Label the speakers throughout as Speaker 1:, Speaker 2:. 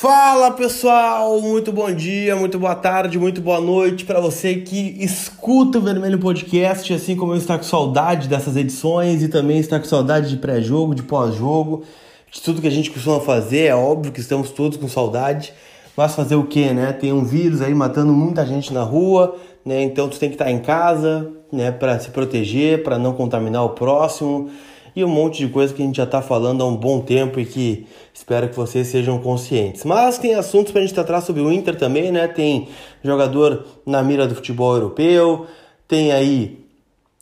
Speaker 1: Fala pessoal, muito bom dia, muito boa tarde, muito boa noite para você que escuta o Vermelho Podcast, assim como eu está com saudade dessas edições e também está com saudade de pré-jogo, de pós-jogo, de tudo que a gente costuma fazer. É óbvio que estamos todos com saudade, mas fazer o que, né? Tem um vírus aí matando muita gente na rua, né? Então tu tem que estar em casa, né, para se proteger, para não contaminar o próximo e um monte de coisa que a gente já está falando há um bom tempo e que espero que vocês sejam conscientes. Mas tem assuntos para a gente tratar sobre o Inter também, né? Tem jogador na mira do futebol europeu, tem aí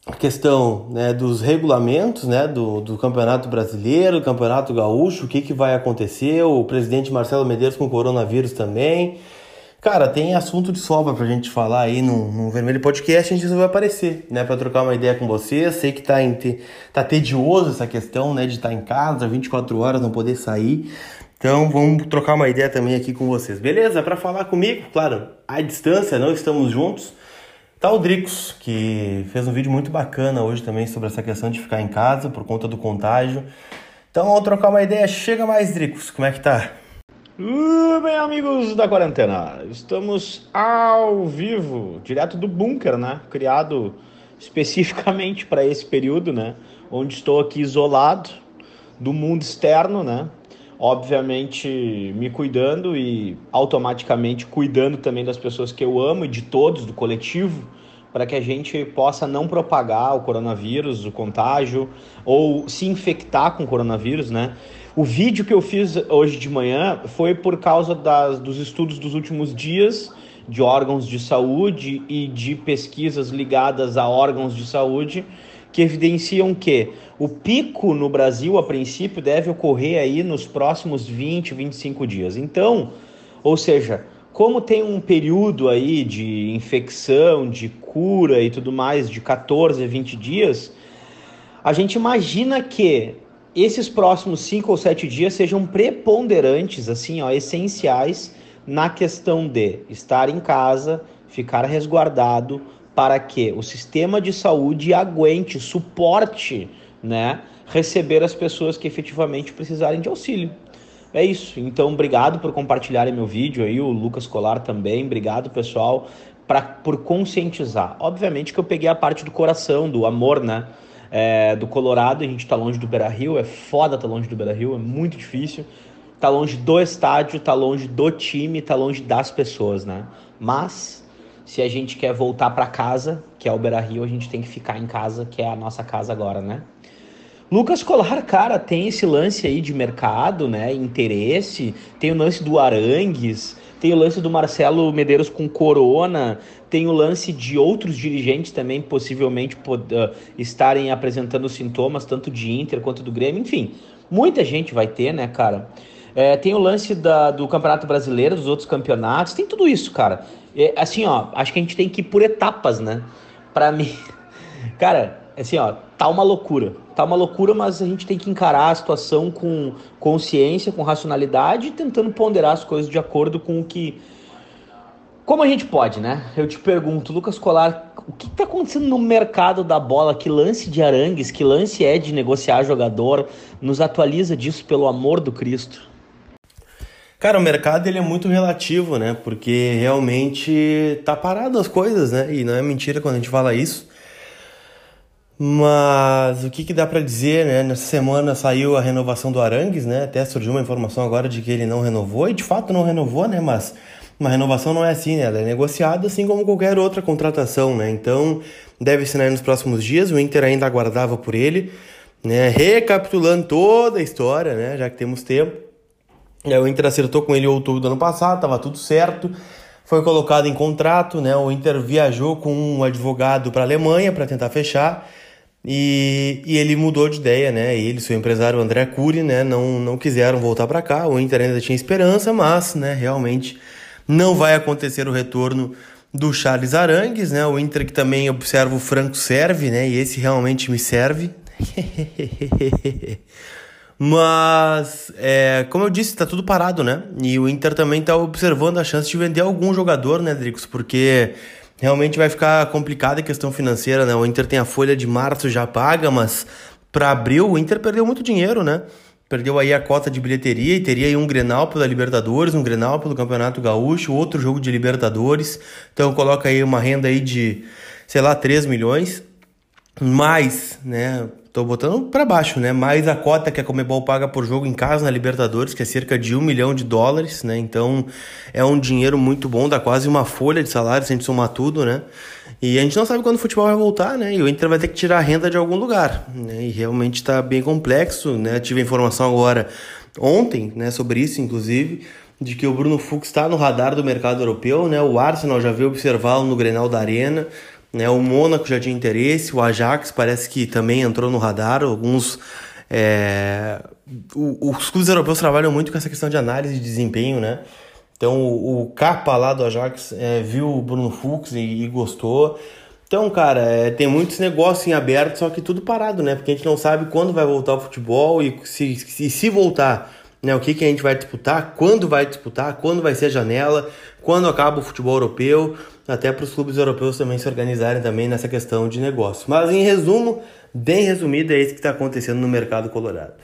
Speaker 1: a questão né, dos regulamentos né, do, do Campeonato Brasileiro, do Campeonato Gaúcho, o que, que vai acontecer, o presidente Marcelo Medeiros com coronavírus também. Cara, tem assunto de sobra pra gente falar aí no, no Vermelho Podcast, a gente vai aparecer, né, pra trocar uma ideia com você. Sei que tá, em, tá tedioso essa questão, né, de estar tá em casa 24 horas, não poder sair. Então vamos trocar uma ideia também aqui com vocês, beleza? Para falar comigo, claro, à distância, não estamos juntos. Tá o Dricos, que fez um vídeo muito bacana hoje também sobre essa questão de ficar em casa por conta do contágio. Então vamos trocar uma ideia. Chega mais, Dricos, como é que tá?
Speaker 2: Uh, bem, amigos da quarentena, estamos ao vivo, direto do bunker, né? Criado especificamente para esse período, né? Onde estou aqui isolado do mundo externo, né? Obviamente me cuidando e automaticamente cuidando também das pessoas que eu amo e de todos, do coletivo, para que a gente possa não propagar o coronavírus, o contágio, ou se infectar com o coronavírus, né? O vídeo que eu fiz hoje de manhã foi por causa das, dos estudos dos últimos dias de órgãos de saúde e de pesquisas ligadas a órgãos de saúde que evidenciam que o pico no Brasil, a princípio, deve ocorrer aí nos próximos 20, 25 dias. Então, ou seja, como tem um período aí de infecção, de cura e tudo mais de 14 a 20 dias, a gente imagina que esses próximos cinco ou sete dias sejam preponderantes, assim, ó, essenciais na questão de estar em casa, ficar resguardado, para que o sistema de saúde aguente, suporte, né, receber as pessoas que efetivamente precisarem de auxílio. É isso. Então, obrigado por compartilharem meu vídeo aí, o Lucas Colar também. Obrigado, pessoal, pra, por conscientizar. Obviamente que eu peguei a parte do coração, do amor, né? É, do Colorado, a gente está longe do Beira Rio, é foda tá longe do Beira Rio, é muito difícil. Tá longe do estádio, tá longe do time, tá longe das pessoas, né? Mas se a gente quer voltar para casa, que é o Beira Rio, a gente tem que ficar em casa, que é a nossa casa agora, né? Lucas Colar, cara, tem esse lance aí de mercado, né? Interesse, tem o lance do Arangues, tem o lance do Marcelo Medeiros com Corona, tem o lance de outros dirigentes também possivelmente uh, estarem apresentando sintomas, tanto de Inter quanto do Grêmio, enfim, muita gente vai ter, né, cara? É, tem o lance da, do Campeonato Brasileiro, dos outros campeonatos, tem tudo isso, cara. É, assim, ó, acho que a gente tem que ir por etapas, né? Pra mim, cara, assim, ó, tá uma loucura. Tá uma loucura, mas a gente tem que encarar a situação com consciência, com racionalidade tentando ponderar as coisas de acordo com o que. Como a gente pode, né? Eu te pergunto, Lucas Colar, o que está acontecendo no mercado da bola? Que lance de arangues, que lance é de negociar jogador? Nos atualiza disso, pelo amor do Cristo.
Speaker 1: Cara, o mercado ele é muito relativo, né? Porque realmente tá parado as coisas, né? E não é mentira quando a gente fala isso. Mas o que, que dá para dizer, né? Nessa semana saiu a renovação do Arangues, né? Até surgiu uma informação agora de que ele não renovou, e de fato não renovou, né? Mas uma renovação não é assim, né? Ela é negociada assim como qualquer outra contratação, né? Então deve assinar nos próximos dias. O Inter ainda aguardava por ele, né? Recapitulando toda a história, né? Já que temos tempo. É, o Inter acertou com ele em outubro do ano passado, tava tudo certo. Foi colocado em contrato, né? O Inter viajou com um advogado para a Alemanha para tentar fechar. E, e ele mudou de ideia, né? Ele, seu empresário André Cury, né? Não, não quiseram voltar para cá. O Inter ainda tinha esperança, mas, né? Realmente não vai acontecer o retorno do Charles Arangues, né? O Inter que também observa o Franco serve, né? E esse realmente me serve. Mas, é, como eu disse, está tudo parado, né? E o Inter também está observando a chance de vender algum jogador, né, Dricos? Porque realmente vai ficar complicada a questão financeira, né? O Inter tem a folha de março já paga, mas para abril o Inter perdeu muito dinheiro, né? perdeu aí a cota de bilheteria e teria aí um Grenal pela Libertadores, um Grenal pelo Campeonato Gaúcho, outro jogo de Libertadores. Então coloca aí uma renda aí de, sei lá, 3 milhões. Mais, né, Tô botando para baixo, né? Mais a cota que a Comebol paga por jogo em casa na Libertadores, que é cerca de um milhão de dólares, né? Então é um dinheiro muito bom, dá quase uma folha de salário se a gente somar tudo, né? E a gente não sabe quando o futebol vai voltar, né? E o Inter vai ter que tirar a renda de algum lugar, né? E realmente está bem complexo, né? Tive a informação agora ontem, né, sobre isso, inclusive, de que o Bruno Fux está no radar do mercado europeu, né? O Arsenal já veio observá-lo no Grenal da Arena. Né? O Mônaco já tinha interesse, o Ajax parece que também entrou no radar. Alguns. É... O, os clubes europeus trabalham muito com essa questão de análise de desempenho, né? Então o, o Capa lá do Ajax é, viu o Bruno Fux e, e gostou. Então, cara, é, tem muitos negócios em aberto, só que tudo parado, né? Porque a gente não sabe quando vai voltar o futebol e se, se, se voltar, né? O que, que a gente vai disputar, quando vai disputar, quando vai ser a janela, quando acaba o futebol europeu até para os clubes europeus também se organizarem também nessa questão de negócio. Mas em resumo, bem resumido, é isso que está acontecendo no mercado colorado.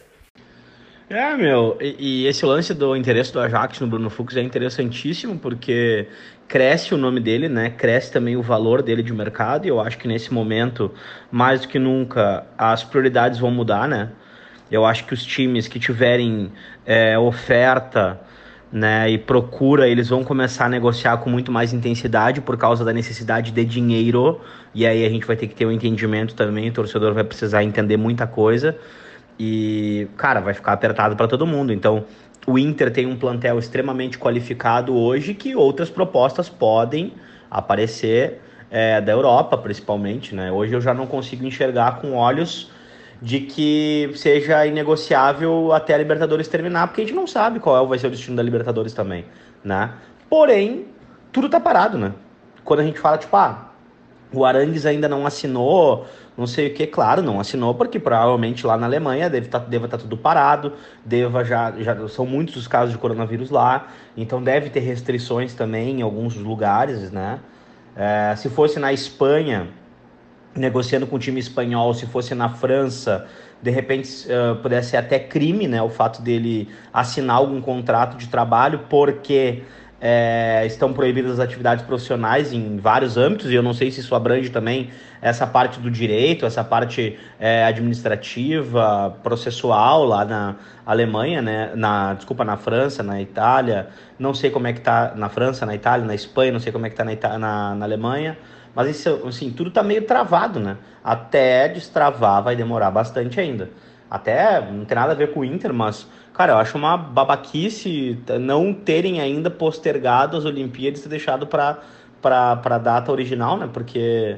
Speaker 2: É, meu, e, e, esse lance do interesse do Ajax no Bruno Fux é interessantíssimo porque cresce o nome dele, né? Cresce também o valor dele de mercado e eu acho que nesse momento, mais do que nunca, as prioridades vão mudar, né? Eu acho que os times que tiverem é, oferta né, e procura, eles vão começar a negociar com muito mais intensidade por causa da necessidade de dinheiro. E aí a gente vai ter que ter um entendimento também, o torcedor vai precisar entender muita coisa. E, cara, vai ficar apertado para todo mundo. Então, o Inter tem um plantel extremamente qualificado hoje que outras propostas podem aparecer é, da Europa, principalmente, né? Hoje eu já não consigo enxergar com olhos de que seja inegociável até a Libertadores terminar, porque a gente não sabe qual vai ser o destino da Libertadores também, né? Porém, tudo tá parado, né? Quando a gente fala, tipo, ah, o Arangues ainda não assinou, não sei o que, claro, não assinou, porque provavelmente lá na Alemanha deve estar tá, deve tá tudo parado, deva já, já são muitos os casos de coronavírus lá, então deve ter restrições também em alguns lugares, né? É, se fosse na Espanha, negociando com o time espanhol, se fosse na França, de repente uh, pudesse ser até crime, né, o fato dele assinar algum contrato de trabalho, porque é, estão proibidas as atividades profissionais em vários âmbitos, e eu não sei se isso abrange também essa parte do direito, essa parte é, administrativa, processual lá na Alemanha, né? Na, desculpa, na França, na Itália, não sei como é que tá na França, na Itália, na Espanha, não sei como é que tá na, na, na Alemanha. Mas isso, assim, tudo tá meio travado, né? Até destravar vai demorar bastante ainda. Até não tem nada a ver com o Inter, mas, cara, eu acho uma babaquice não terem ainda postergado as Olimpíadas e deixado para pra data original, né? Porque,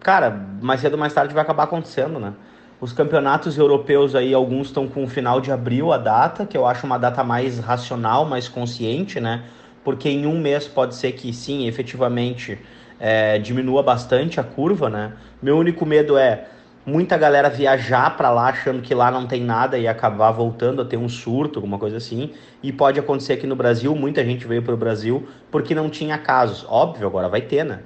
Speaker 2: cara, mais cedo ou mais tarde vai acabar acontecendo, né? Os campeonatos europeus aí, alguns estão com o final de abril a data, que eu acho uma data mais racional, mais consciente, né? Porque em um mês pode ser que sim, efetivamente é, diminua bastante a curva, né? Meu único medo é muita galera viajar para lá achando que lá não tem nada e acabar voltando a ter um surto, alguma coisa assim. E pode acontecer aqui no Brasil, muita gente veio para o Brasil porque não tinha casos. Óbvio, agora vai ter, né?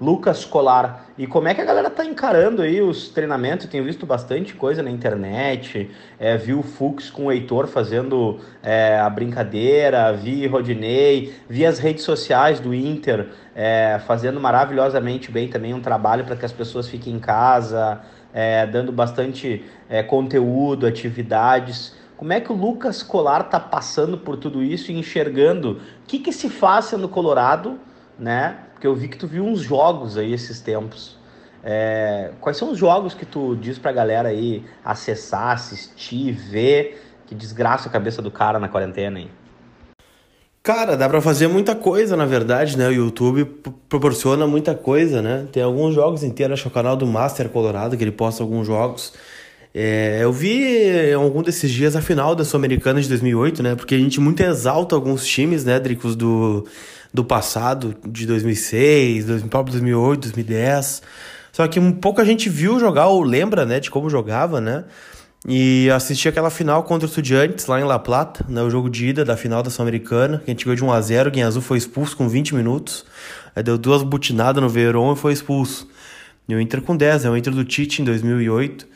Speaker 2: Lucas Colar. E como é que a galera tá encarando aí os treinamentos? Eu tenho visto bastante coisa na internet, é, vi o Fux com o Heitor fazendo é, a brincadeira, vi Rodinei, vi as redes sociais do Inter é, fazendo maravilhosamente bem também um trabalho para que as pessoas fiquem em casa, é, dando bastante é, conteúdo, atividades. Como é que o Lucas Colar tá passando por tudo isso e enxergando o que, que se faz sendo Colorado, né? Porque eu vi que tu viu uns jogos aí esses tempos. É, quais são os jogos que tu diz pra galera aí acessar, assistir, ver? Que desgraça a cabeça do cara na quarentena, hein?
Speaker 1: Cara, dá pra fazer muita coisa, na verdade, né? O YouTube proporciona muita coisa, né? Tem alguns jogos inteiros, acho que é o canal do Master Colorado, que ele posta alguns jogos. É, eu vi algum desses dias a final da Sul-Americana de 2008, né? Porque a gente muito exalta alguns times, né, Dricos, do do passado, de 2006, 2008, 2010. Só que um pouco a gente viu jogar ou lembra, né, de como jogava, né? E assisti aquela final contra o Estudiantes lá em La Plata, né, o jogo de ida da final da Sul-Americana, que a gente ganhou de 1 a 0, quem azul foi expulso com 20 minutos. Aí deu duas butinadas no Verón e foi expulso. E o Inter com 10, é o Inter do Tite em 2008.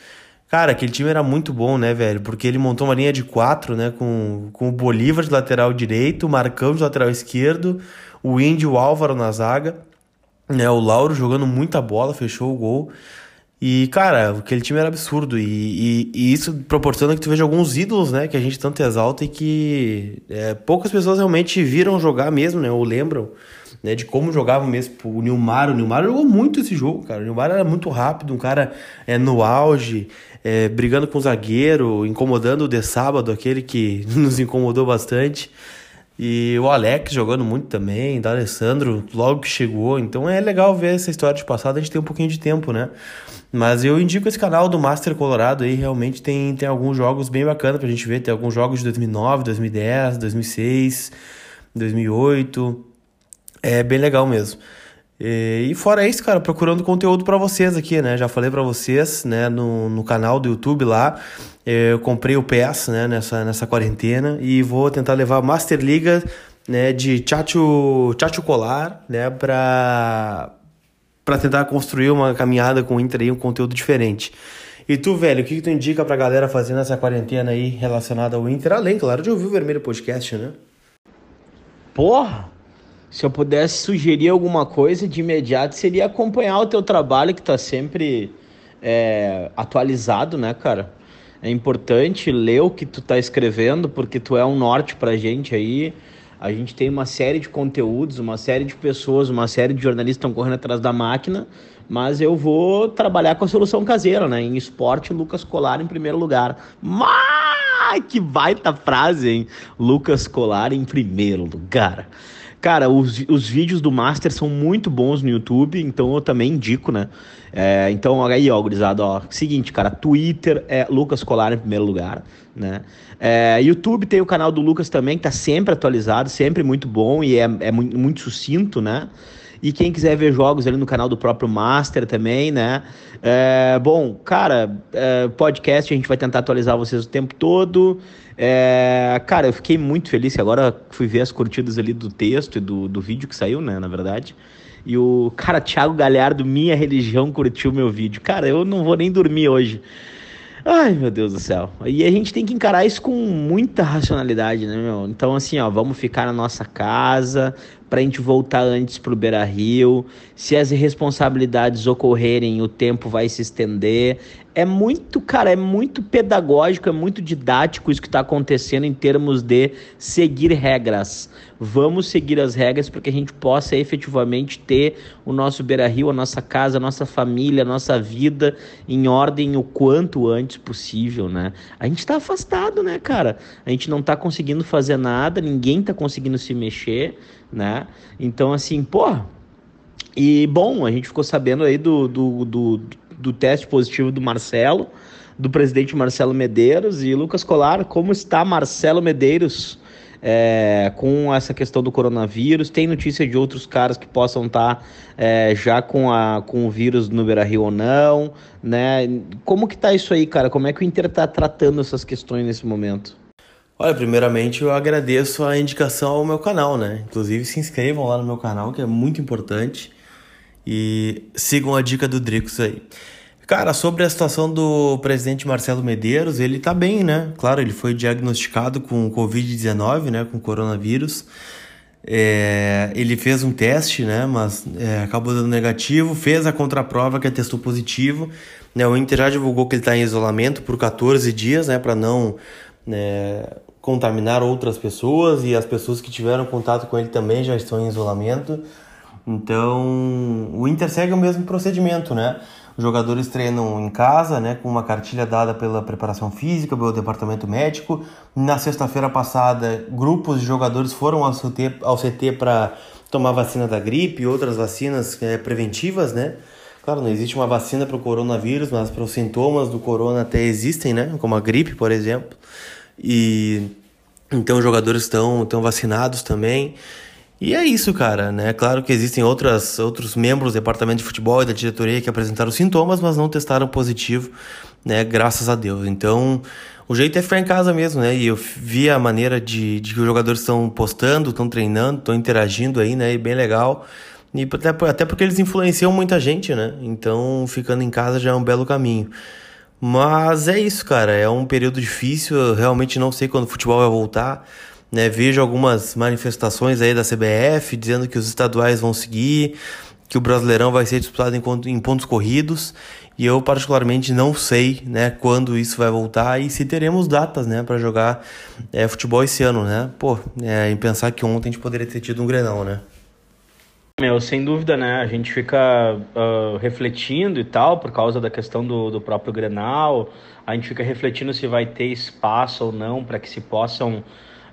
Speaker 1: Cara, aquele time era muito bom, né, velho? Porque ele montou uma linha de quatro, né? Com, com o Bolívar de lateral direito, o Marcão de lateral esquerdo, o Índio o Álvaro na zaga, né? O Lauro jogando muita bola, fechou o gol. E, cara, aquele time era absurdo. E, e, e, isso proporciona que tu veja alguns ídolos, né? Que a gente tanto exalta e que é, poucas pessoas realmente viram jogar mesmo, né? Ou lembram né, de como jogava mesmo o Nilmar. O Nilmar jogou muito esse jogo, cara. O Nilmar era muito rápido, um cara é, no auge, é, brigando com o zagueiro, incomodando o de sábado, aquele que nos incomodou bastante. E o Alex jogando muito também, da Alessandro logo que chegou. Então é legal ver essa história de passado, a gente tem um pouquinho de tempo, né? Mas eu indico esse canal do Master Colorado aí, realmente tem, tem alguns jogos bem bacanas pra gente ver. Tem alguns jogos de 2009, 2010, 2006, 2008. É bem legal mesmo. E, e fora isso, cara, procurando conteúdo para vocês aqui, né? Já falei para vocês, né, no, no canal do YouTube lá. Eu comprei o PS, né, nessa, nessa quarentena e vou tentar levar a Master Liga, né, de Chacho, Chacho Colar, né, pra, pra tentar construir uma caminhada com o Inter aí, um conteúdo diferente. E tu, velho, o que, que tu indica pra galera fazer nessa quarentena aí relacionada ao Inter? Além, claro, de ouvir o Vermelho Podcast, né?
Speaker 2: Porra! Se eu pudesse sugerir alguma coisa de imediato, seria acompanhar o teu trabalho, que está sempre é, atualizado, né, cara? É importante ler o que tu tá escrevendo, porque tu é um norte pra gente aí. A gente tem uma série de conteúdos, uma série de pessoas, uma série de jornalistas estão correndo atrás da máquina, mas eu vou trabalhar com a solução caseira, né? Em esporte, Lucas Colar em primeiro lugar. Mas que baita frase, hein? Lucas Colar em primeiro lugar. Cara, os, os vídeos do Master são muito bons no YouTube, então eu também indico, né? É, então, aí, ó, gurizada, ó. Seguinte, cara, Twitter é Lucas Colar em primeiro lugar, né? É, YouTube tem o canal do Lucas também, que tá sempre atualizado, sempre muito bom e é, é muito, muito sucinto, né? E quem quiser ver jogos ali no canal do próprio Master também, né? É, bom, cara, é, podcast a gente vai tentar atualizar vocês o tempo todo. É, cara, eu fiquei muito feliz que agora fui ver as curtidas ali do texto e do, do vídeo que saiu, né? Na verdade. E o cara, Thiago Galhardo, minha religião, curtiu meu vídeo. Cara, eu não vou nem dormir hoje. Ai, meu Deus do céu. E a gente tem que encarar isso com muita racionalidade, né, meu? Então, assim, ó, vamos ficar na nossa casa, para a gente voltar antes para o Beira Rio. Se as irresponsabilidades ocorrerem, o tempo vai se estender. É muito, cara, é muito pedagógico, é muito didático isso que está acontecendo em termos de seguir regras. Vamos seguir as regras para que a gente possa efetivamente ter o nosso Beira Rio, a nossa casa, a nossa família, a nossa vida em ordem o quanto antes possível, né? A gente está afastado, né, cara? A gente não está conseguindo fazer nada, ninguém está conseguindo se mexer né? Então, assim, pô. E, bom, a gente ficou sabendo aí do, do, do, do teste positivo do Marcelo, do presidente Marcelo Medeiros. E, Lucas Colar, como está Marcelo Medeiros? É, com essa questão do coronavírus. Tem notícia de outros caras que possam estar tá, é, já com, a, com o vírus no Beira-Rio ou não, né? Como que tá isso aí, cara? Como é que o Inter tá tratando essas questões nesse momento?
Speaker 1: Olha, primeiramente eu agradeço a indicação ao meu canal, né? Inclusive se inscrevam lá no meu canal, que é muito importante. E sigam a dica do Dricos aí. Cara, sobre a situação do presidente Marcelo Medeiros, ele tá bem, né? Claro, ele foi diagnosticado com Covid-19, né? Com coronavírus. É, ele fez um teste, né? Mas é, acabou dando negativo. Fez a contraprova que testou positivo. Né, o Inter já divulgou que ele está em isolamento por 14 dias, né? Para não né, contaminar outras pessoas e as pessoas que tiveram contato com ele também já estão em isolamento. Então, o Inter segue o mesmo procedimento, né? Os jogadores treinam em casa, né, com uma cartilha dada pela preparação física, pelo departamento médico. Na sexta-feira passada, grupos de jogadores foram ao CT, ao CT para tomar vacina da gripe e outras vacinas é, preventivas, né? Claro, não existe uma vacina para o coronavírus, mas para os sintomas do corona até existem, né? Como a gripe, por exemplo. E então os jogadores estão, estão vacinados também. E é isso, cara, né? Claro que existem outras, outros membros do departamento de futebol e da diretoria que apresentaram sintomas, mas não testaram positivo, né? Graças a Deus. Então, o jeito é ficar em casa mesmo, né? E eu vi a maneira de, de que os jogadores estão postando, estão treinando, estão interagindo aí, né? E bem legal. E até, até porque eles influenciam muita gente, né? Então, ficando em casa já é um belo caminho. Mas é isso, cara. É um período difícil. Eu realmente não sei quando o futebol vai voltar. Né? Vejo algumas manifestações aí da CBF dizendo que os estaduais vão seguir, que o Brasileirão vai ser disputado em, pontos corridos. E eu particularmente não sei, né, quando isso vai voltar e se teremos datas, né, para jogar é, futebol esse ano, né? Pô, é, em pensar que ontem a gente poderia ter tido um Grenal, né?
Speaker 2: Meu, sem dúvida, né? A gente fica uh, refletindo e tal, por causa da questão do, do próprio Grenal. A gente fica refletindo se vai ter espaço ou não para que se possam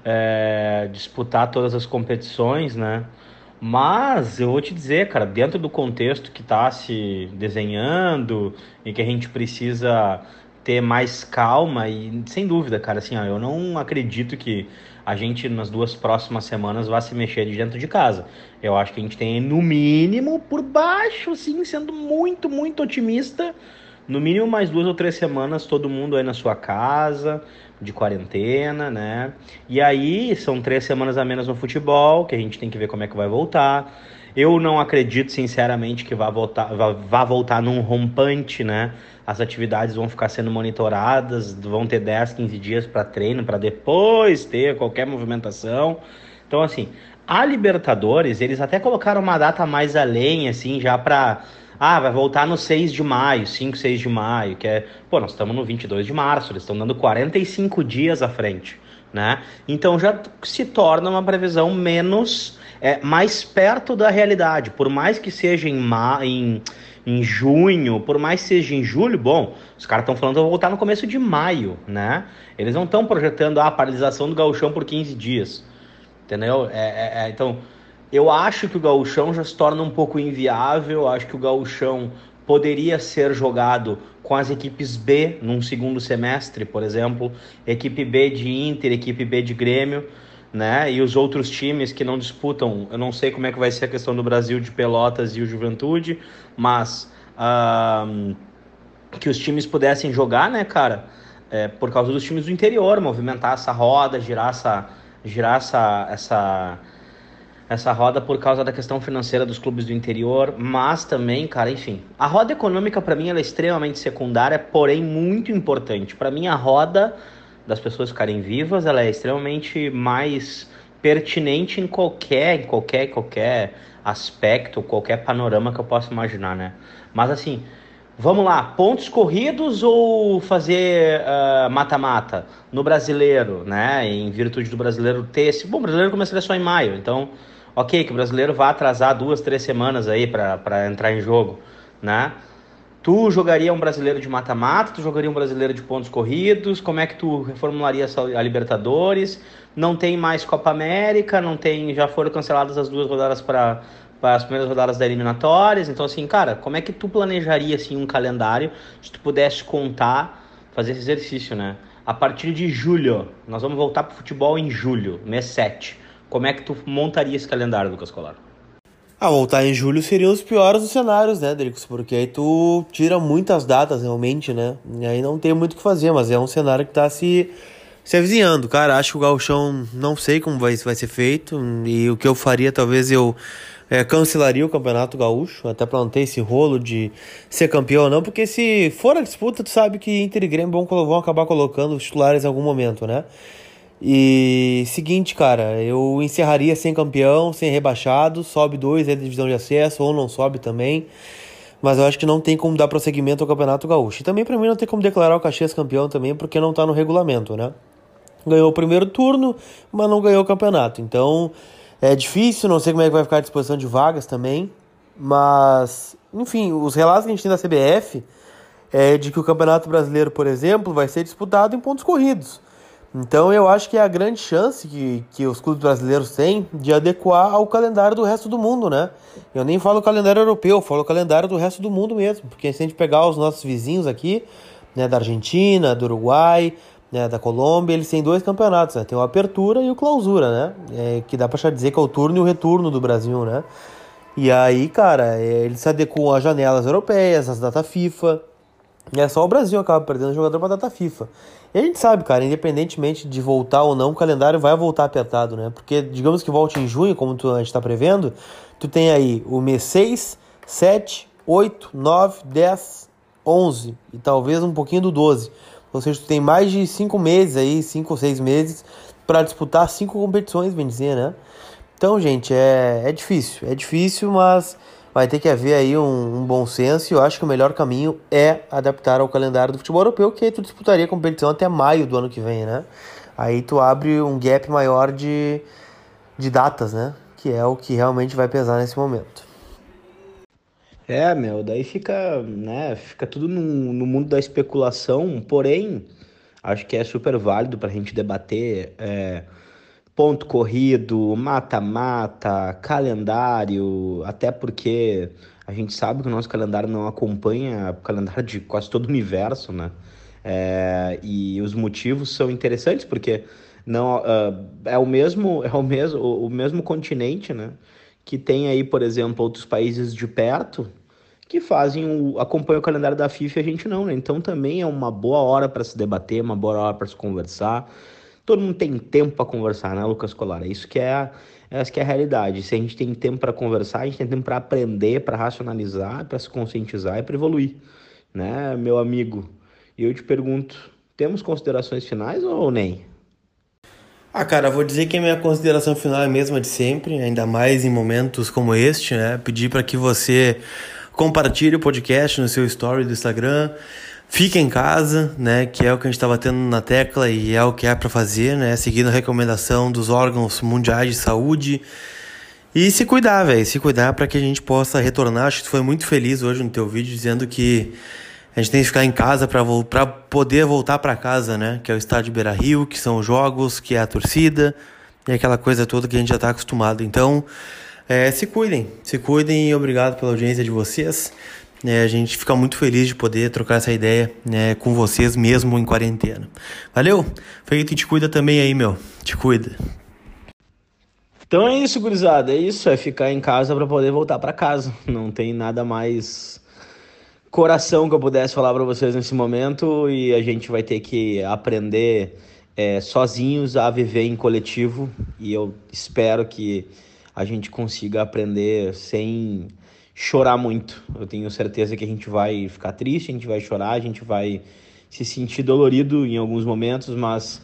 Speaker 2: é, disputar todas as competições, né? Mas eu vou te dizer, cara, dentro do contexto que está se desenhando e que a gente precisa ter mais calma e sem dúvida, cara, assim, ó, eu não acredito que a gente nas duas próximas semanas vá se mexer de dentro de casa. Eu acho que a gente tem no mínimo por baixo, assim, sendo muito, muito otimista, no mínimo mais duas ou três semanas todo mundo aí na sua casa, de quarentena, né? E aí são três semanas a menos no futebol, que a gente tem que ver como é que vai voltar. Eu não acredito, sinceramente, que vá voltar, vá, vá voltar num rompante, né? As atividades vão ficar sendo monitoradas, vão ter 10, 15 dias para treino, para depois ter qualquer movimentação. Então, assim, a Libertadores, eles até colocaram uma data mais além, assim, já para ah, vai voltar no 6 de maio, 5, 6 de maio, que é, pô, nós estamos no 22 de março, eles estão dando 45 dias à frente, né? Então já se torna uma previsão menos é, mais perto da realidade. Por mais que seja em, ma em, em junho, por mais que seja em julho, bom, os caras estão falando que vão voltar no começo de maio, né? Eles não estão projetando a paralisação do gauchão por 15 dias, entendeu? É, é, é, então, eu acho que o gauchão já se torna um pouco inviável, acho que o gauchão poderia ser jogado com as equipes B num segundo semestre, por exemplo, equipe B de Inter, equipe B de Grêmio, né? E os outros times que não disputam, eu não sei como é que vai ser a questão do Brasil de Pelotas e o Juventude, mas uh, que os times pudessem jogar, né, cara? É, por causa dos times do interior, movimentar essa roda, girar essa, girar essa, essa, essa roda por causa da questão financeira dos clubes do interior, mas também, cara, enfim, a roda econômica para mim ela é extremamente secundária, porém muito importante. Para mim a roda das pessoas ficarem vivas, ela é extremamente mais pertinente em qualquer, em qualquer, qualquer aspecto, qualquer panorama que eu possa imaginar, né? Mas assim, vamos lá, pontos corridos ou fazer ah, mata-mata uh, no brasileiro, né? Em virtude do brasileiro ter esse. Bom, o brasileiro começaria só em maio, então, ok, que o brasileiro vá atrasar duas, três semanas aí para entrar em jogo, né? Tu jogaria um brasileiro de mata-mata, tu jogaria um brasileiro de pontos corridos, como é que tu reformularia a Libertadores? Não tem mais Copa América, não tem, já foram canceladas as duas rodadas para as primeiras rodadas da eliminatórias. Então assim, cara, como é que tu planejaria assim um calendário se tu pudesse contar, fazer esse exercício, né? A partir de julho, nós vamos voltar para o futebol em julho, mês 7. Como é que tu montaria esse calendário, Lucas Colar?
Speaker 1: Ah, voltar em julho seriam os piores dos cenários, né, Dricos? Porque aí tu tira muitas datas realmente, né? E aí não tem muito o que fazer, mas é um cenário que tá se, se avizinhando. Cara, acho que o Galchão não sei como vai, vai ser feito. E o que eu faria, talvez eu é, cancelaria o Campeonato Gaúcho, até pra não ter esse rolo de ser campeão ou não, porque se for a disputa, tu sabe que Inter e Grêmio vão acabar colocando os titulares em algum momento, né? E seguinte, cara, eu encerraria sem campeão, sem rebaixado, sobe dois é divisão de acesso ou não sobe também. Mas eu acho que não tem como dar prosseguimento ao Campeonato Gaúcho. E também para mim não tem como declarar o Caxias campeão também, porque não tá no regulamento, né? Ganhou o primeiro turno, mas não ganhou o campeonato. Então, é difícil, não sei como é que vai ficar a disposição de vagas também. Mas, enfim, os relatos que a gente tem da CBF é de que o Campeonato Brasileiro, por exemplo, vai ser disputado em pontos corridos. Então eu acho que é a grande chance que, que os clubes brasileiros têm de adequar ao calendário do resto do mundo, né? Eu nem falo calendário europeu, eu falo calendário do resto do mundo mesmo. Porque se a gente pegar os nossos vizinhos aqui, né, da Argentina, do Uruguai, né, da Colômbia, eles têm dois campeonatos, né? Tem o Apertura e o Clausura, né? É, que dá pra dizer que é o turno e o retorno do Brasil, né? E aí, cara, é, eles se adequam às janelas europeias, às data FIFA. E é só o Brasil acaba perdendo jogador pra data FIFA. E a gente sabe, cara, independentemente de voltar ou não, o calendário vai voltar apertado, né? Porque, digamos que volte em junho, como tu, a gente está prevendo, tu tem aí o mês 6, 7, 8, 9, 10, 11 e talvez um pouquinho do 12. Ou seja, tu tem mais de 5 meses aí, 5 ou 6 meses para disputar cinco competições, bem dizer, né? Então, gente, é, é difícil, é difícil, mas vai ter que haver aí um, um, bom senso e eu acho que o melhor caminho é adaptar ao calendário do futebol europeu, que aí tu disputaria a competição até maio do ano que vem, né? Aí tu abre um gap maior de, de datas, né? Que é o que realmente vai pesar nesse momento.
Speaker 2: É, meu, daí fica, né, fica tudo no, no mundo da especulação, porém, acho que é super válido para a gente debater é, ponto corrido, mata-mata, calendário, até porque a gente sabe que o nosso calendário não acompanha o calendário de quase todo o universo, né? É, e os motivos são interessantes porque não uh, é o mesmo é o mesmo o, o mesmo continente, né? Que tem aí, por exemplo, outros países de perto que fazem o acompanham o calendário da FIFA e a gente não, né? Então também é uma boa hora para se debater, uma boa hora para se conversar todo mundo tem tempo para conversar, né, Lucas Colar? É isso que é, a, essa que é a realidade. Se a gente tem tempo para conversar, a gente tem tempo para aprender, para racionalizar, para se conscientizar e para evoluir, né, meu amigo? E eu te pergunto, temos considerações finais ou nem?
Speaker 1: Ah, cara, vou dizer que a minha consideração final é a mesma de sempre, ainda mais em momentos como este, né? Pedir para que você compartilhe o podcast no seu story do Instagram, Fique em casa, né, que é o que a gente estava tendo na tecla e é o que é para fazer, né, seguindo a recomendação dos órgãos mundiais de saúde. E se cuidar, velho, se cuidar para que a gente possa retornar. Acho que tu foi muito feliz hoje no teu vídeo dizendo que a gente tem que ficar em casa para poder voltar para casa, né, que é o estádio Beira-Rio, que são os jogos, que é a torcida e aquela coisa toda que a gente já está acostumado. Então, é, se cuidem, se cuidem e obrigado pela audiência de vocês. É, a gente fica muito feliz de poder trocar essa ideia né, com vocês mesmo em quarentena. Valeu? Feito e te cuida também aí, meu. Te cuida.
Speaker 2: Então é isso, gurizada. É isso. É ficar em casa para poder voltar para casa. Não tem nada mais coração que eu pudesse falar para vocês nesse momento e a gente vai ter que aprender é, sozinhos a viver em coletivo e eu espero que a gente consiga aprender sem chorar muito. Eu tenho certeza que a gente vai ficar triste, a gente vai chorar, a gente vai se sentir dolorido em alguns momentos, mas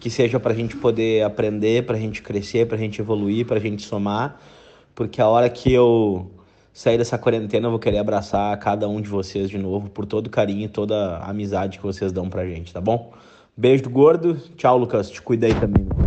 Speaker 2: que seja para a gente poder aprender, para a gente crescer, para a gente evoluir, para a gente somar, porque a hora que eu sair dessa quarentena eu vou querer abraçar cada um de vocês de novo por todo o carinho e toda a amizade que vocês dão pra gente, tá bom? Beijo do gordo, tchau Lucas, te cuida aí também.